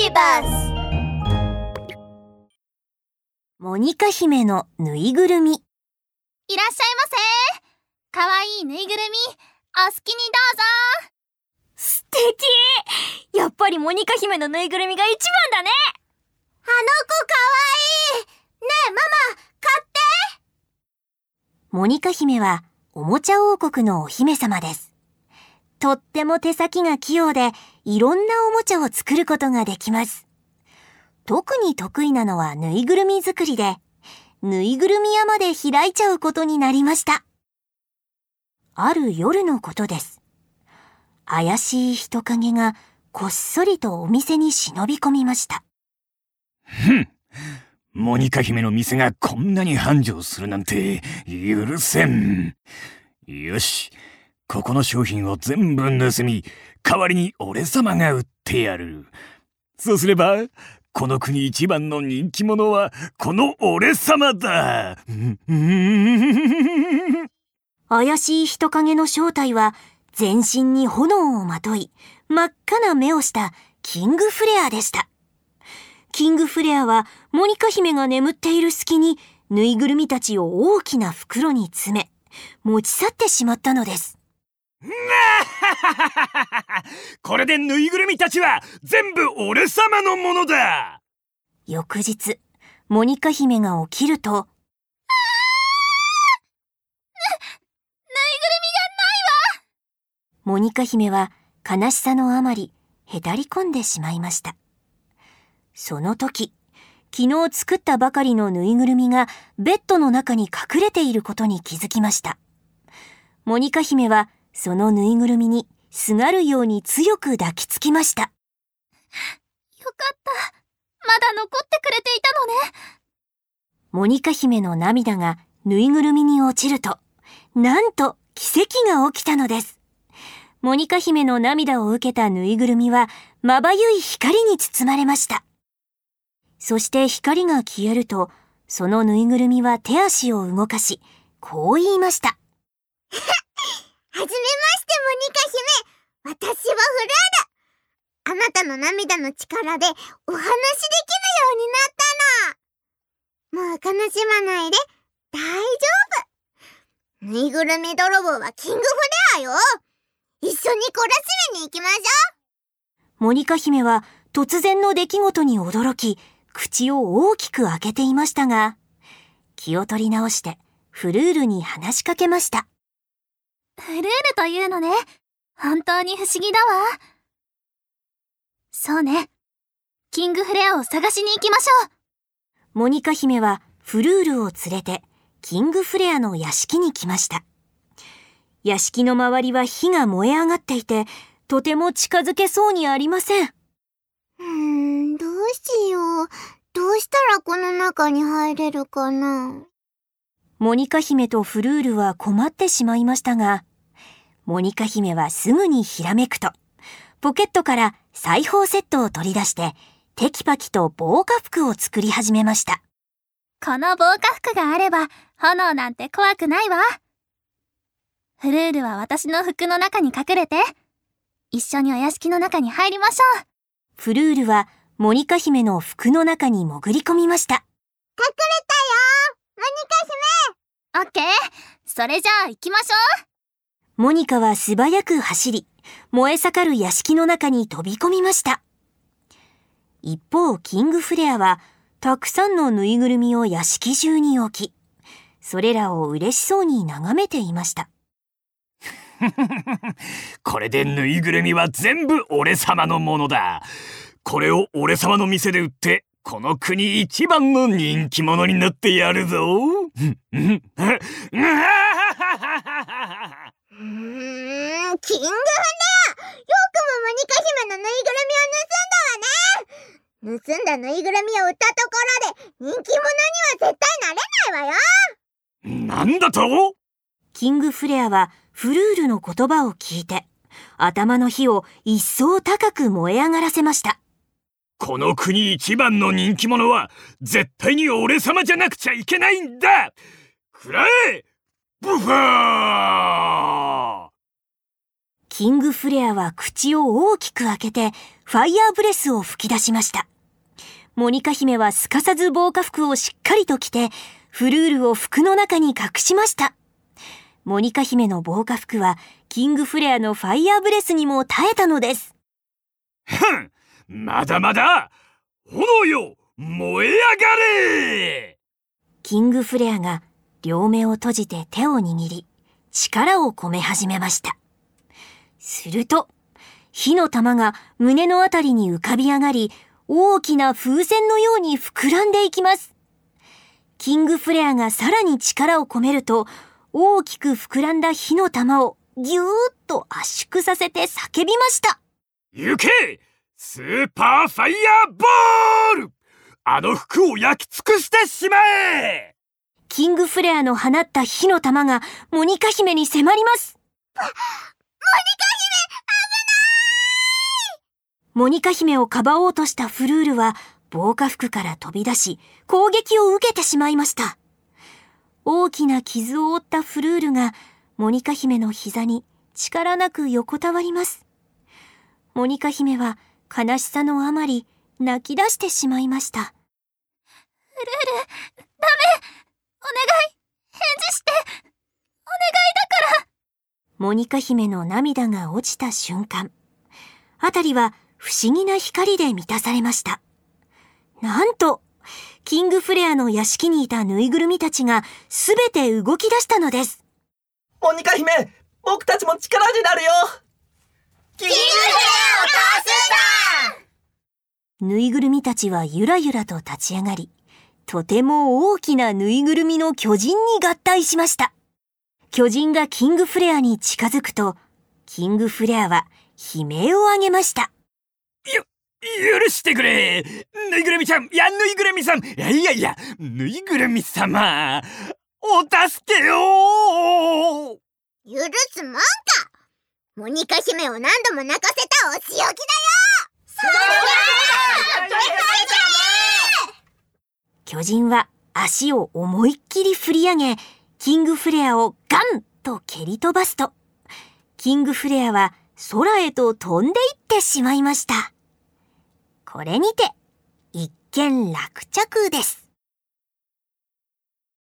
ビバスモニカ姫のぬいぐるみ。いらっしゃいませ。かわいいぬいぐるみお好きにどうぞ。素敵。やっぱりモニカ姫のぬいぐるみが一番だね。あの子かわいい。ねえママ買って。モニカ姫はおもちゃ王国のお姫様です。とっても手先が器用でいろんなおもちゃを作ることができます。特に得意なのはぬいぐるみ作りで、ぬいぐるみ屋まで開いちゃうことになりました。ある夜のことです。怪しい人影がこっそりとお店に忍び込みました。ふん。モニカ姫の店がこんなに繁盛するなんて許せん。よし。ここの商品を全部盗み、代わりに俺様が売ってやる。そうすれば、この国一番の人気者は、この俺様だ。怪しい人影の正体は全身に炎をまとい真っ赤な目をしたキングフレアでした。キングフレアはモニカ姫が眠っている隙にぬいぐるみたちを大きな袋に詰め持ち去ってしまったのです。これでぬいぐるみたちは全部俺様のものだ翌日、モニカ姫が起きると、モニカ姫は悲しさのあまりへたり込んでしまいました。その時、昨日作ったばかりのぬいぐるみがベッドの中に隠れていることに気づきました。モニカ姫はそのぬいぐるみにすがるように強く抱きつきました。よかったまだ残ってくれていたのねモニカ姫の涙がぬいぐるみに落ちると、なんと奇跡が起きたのです。モニカ姫の涙を受けたぬいぐるみは、まばゆい光に包まれました。そして光が消えると、そのぬいぐるみは手足を動かし、こう言いました。はじめましてモニカ姫私はフルールあなたの涙の力でお話できるようになったのもう悲しまないで大丈夫。ぬいぐるみ泥棒はキングフレアよ一緒に懲らしめに行きましょう。モニカ姫は突然の出来事に驚き、口を大きく開けていましたが、気を取り直してフルールに話しかけました。フルールというのね。本当に不思議だわ。そうね。キングフレアを探しに行きましょう。モニカ姫はフルールを連れてキングフレアの屋敷に来ました。屋敷の周りは火が燃え上がっていて、とても近づけそうにありません。ううーんどうしよう。どうしたらこの中に入れるかな。モニカ姫とフルールは困ってしまいましたが、モニカ姫はすぐにひらめくと、ポケットから裁縫セットを取り出して、テキパキと防火服を作り始めました。この防火服があれば炎なんて怖くないわ。フルールは私の服の中に隠れて一緒にお屋敷の中に入りましょう。フルールはモニカ姫の服の中に潜り込みました。隠れたよモニカ姫。オッケー。それじゃあ行きましょうモニカは素早く走り、燃え盛る屋敷の中に飛び込みました。一方、キングフレアは、たくさんのぬいぐるみを屋敷中に置き、それらを嬉しそうに眺めていました。これでぬいぐるみは全部俺様のものだ。これを俺様の店で売って、この国一番の人気者になってやるぞ。うーん、キングフレアよくもモニカ姫のぬいぐるみを盗んだわね。盗んだぬいぐるみを売ったところで人気者には絶対なれないわよ。なんだと？キングフレアはフルールの言葉を聞いて、頭の火を一層高く燃え上がらせました。この国一番の人気者は絶対に俺様じゃなくちゃいけないんだ。くらえブファーキングフレアは口を大きく開けて、ファイヤーブレスを吹き出しました。モニカ姫はすかさず防火服をしっかりと着て、フルールを服の中に隠しました。モニカ姫の防火服は、キングフレアのファイヤーブレスにも耐えたのです。ふんまだまだ炎よ燃え上がれキングフレアが両目を閉じて手を握り、力を込め始めました。すると、火の玉が胸のあたりに浮かび上がり、大きな風船のように膨らんでいきます。キングフレアがさらに力を込めると、大きく膨らんだ火の玉をぎゅーっと圧縮させて叫びました。行けスーパーファイヤーボールあの服を焼き尽くしてしまえキングフレアの放った火の玉がモニカ姫に迫ります。モニカ姫モニカ姫をかばおうとしたフルールは防火服から飛び出し攻撃を受けてしまいました。大きな傷を負ったフルールがモニカ姫の膝に力なく横たわります。モニカ姫は悲しさのあまり泣き出してしまいました。フルール、ダメお願い。返事して。お願いだから。モニカ姫の涙が落ちた瞬間、あたりは不思議な光で満たされました。なんと、キングフレアの屋敷にいたぬいぐるみたちがすべて動き出したのです。モニカ姫、僕たちも力になるよ。キングフレアを倒すんだ！ぬいぐるみたちはゆらゆらと立ち上がり、とても大きなぬいぐるみの巨人に合体しました。巨人がキングフレアに近づくと、キングフレアは悲鳴を上げました。許してくれ。ぬいぐるみちゃんいやぬいぐるみさん。いやいやいやぬいぐるみ様お助けを。許すもんか。モニカ姫を何度も泣かせたお仕置きだよ。そうだ巨人は足を思いっきり振り上げ、キングフレアをガンと蹴り飛ばすと、キングフレアは空へと飛んでいってしまいました。これにて、一見落着です。